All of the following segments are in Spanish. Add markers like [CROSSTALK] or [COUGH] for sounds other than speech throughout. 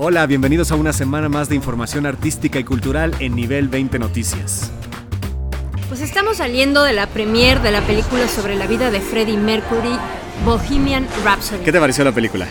Hola, bienvenidos a una semana más de información artística y cultural en Nivel 20 Noticias. Pues estamos saliendo de la premiere de la película sobre la vida de Freddie Mercury, Bohemian Rhapsody. ¿Qué te pareció la película?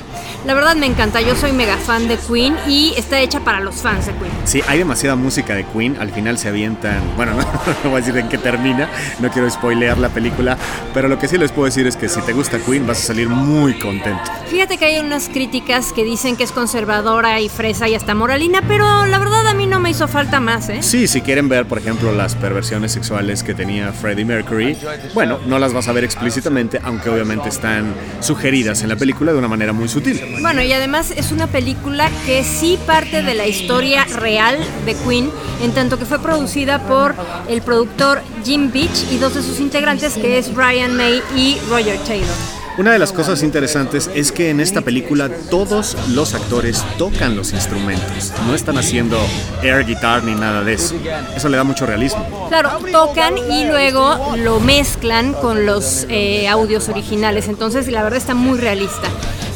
La verdad me encanta, yo soy mega fan de Queen y está hecha para los fans de Queen. Sí, hay demasiada música de Queen, al final se avientan, bueno, [LAUGHS] no, no voy a decir en qué termina, no quiero spoilear la película, pero lo que sí les puedo decir es que si te gusta Queen vas a salir muy contento. Fíjate que hay unas críticas que dicen que es conservadora y fresa y hasta moralina, pero la verdad a mí no me hizo falta más, ¿eh? Sí, si quieren ver, por ejemplo, las perversiones sexuales que tenía Freddie Mercury, bueno, no las vas a ver explícitamente, aunque obviamente están sugeridas en la película de una manera muy sutil. Bueno, y además es una película que sí parte de la historia real de Queen, en tanto que fue producida por el productor Jim Beach y dos de sus integrantes, que es Brian May y Roger Taylor. Una de las cosas interesantes es que en esta película todos los actores tocan los instrumentos, no están haciendo air guitar ni nada de eso. Eso le da mucho realismo. Claro, tocan y luego lo mezclan con los eh, audios originales, entonces la verdad está muy realista.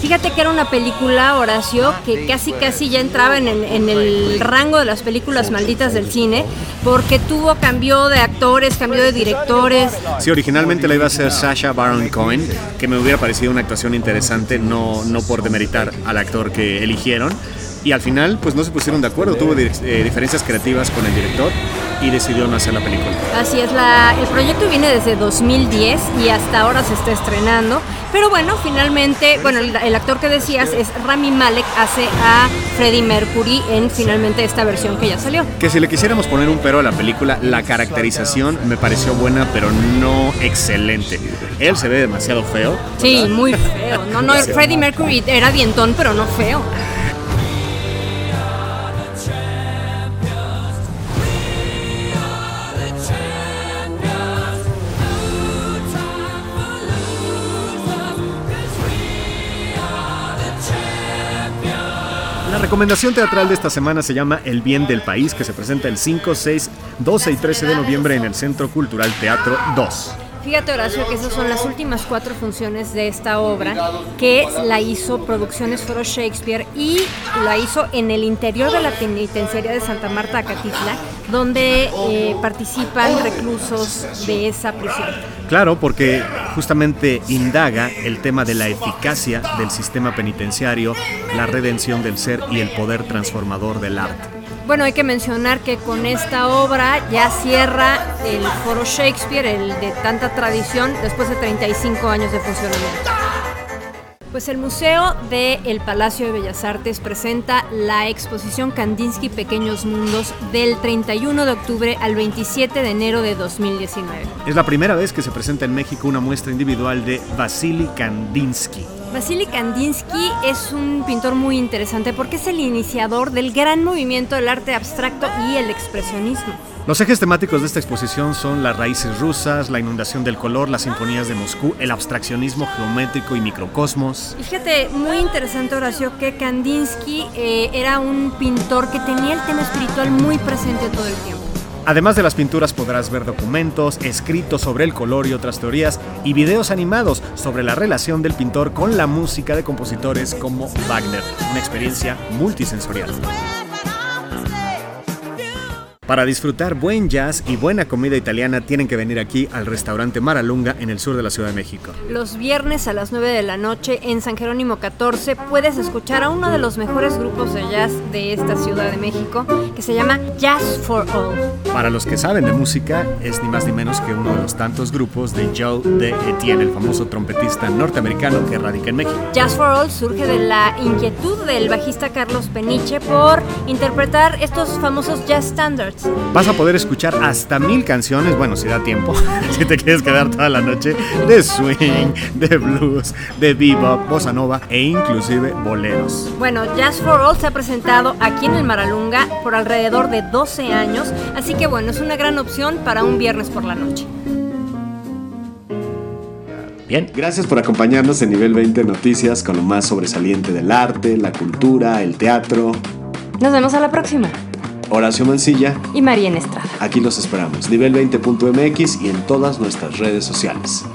Fíjate que era una película, Horacio, que casi casi ya entraba en el, en el, rango de las películas malditas del cine, porque tuvo cambio de actores, cambio de directores. Sí, originalmente la iba a hacer Sasha Baron Cohen, que me hubiera parecido una actuación interesante, no, no por demeritar al actor que eligieron. Y al final, pues no se pusieron de acuerdo, tuvo eh, diferencias creativas con el director y decidió no hacer la película. Así es, la, el proyecto viene desde 2010 y hasta ahora se está estrenando. Pero bueno, finalmente, bueno, el, el, actor que decías es Rami Malek, hace a Freddie Mercury en finalmente esta versión que ya salió. Que si le quisiéramos poner un pero a la película, la caracterización me pareció buena, pero no excelente. Él se ve demasiado feo. Sí, muy feo. No, no, Freddie Mercury era dientón, pero no feo. Recomendación teatral de esta semana se llama El Bien del País, que se presenta el 5, 6, 12 y 13 de noviembre en el Centro Cultural Teatro 2. Fíjate Horacio que esas son las últimas cuatro funciones de esta obra que la hizo Producciones Foro Shakespeare y la hizo en el interior de la penitenciaria de Santa Marta, Acatitla, donde eh, participan reclusos de esa prisión. Claro, porque justamente indaga el tema de la eficacia del sistema penitenciario, la redención del ser y el poder transformador del arte. Bueno, hay que mencionar que con esta obra ya cierra el Foro Shakespeare, el de tanta tradición, después de 35 años de funcionamiento. Pues el Museo del Palacio de Bellas Artes presenta la exposición Kandinsky Pequeños Mundos del 31 de octubre al 27 de enero de 2019. Es la primera vez que se presenta en México una muestra individual de Vasily Kandinsky. Vasily Kandinsky es un pintor muy interesante porque es el iniciador del gran movimiento del arte abstracto y el expresionismo. Los ejes temáticos de esta exposición son las raíces rusas, la inundación del color, las sinfonías de Moscú, el abstraccionismo geométrico y microcosmos. Fíjate, muy interesante Horacio, que Kandinsky eh, era un pintor que tenía el tema espiritual muy presente todo el tiempo. Además de las pinturas podrás ver documentos, escritos sobre el color y otras teorías y videos animados sobre la relación del pintor con la música de compositores como Wagner, una experiencia multisensorial. Para disfrutar buen jazz y buena comida italiana tienen que venir aquí al restaurante Maralunga en el sur de la Ciudad de México. Los viernes a las 9 de la noche en San Jerónimo 14 puedes escuchar a uno de los mejores grupos de jazz de esta Ciudad de México que se llama Jazz for All. Para los que saben de música es ni más ni menos que uno de los tantos grupos de Joe de Etienne, el famoso trompetista norteamericano que radica en México. Jazz for All surge de la inquietud del bajista Carlos Peniche por interpretar estos famosos jazz standards. Vas a poder escuchar hasta mil canciones, bueno, si da tiempo, [LAUGHS] si te quieres quedar toda la noche, de swing, de blues, de bebop, bossa nova e inclusive boleros. Bueno, Jazz for All se ha presentado aquí en el Maralunga por alrededor de 12 años, así que bueno, es una gran opción para un viernes por la noche. Bien, gracias por acompañarnos en Nivel 20 Noticias con lo más sobresaliente del arte, la cultura, el teatro. Nos vemos a la próxima. Horacio Mancilla y María Estrada. Aquí los esperamos, nivel20.mx y en todas nuestras redes sociales.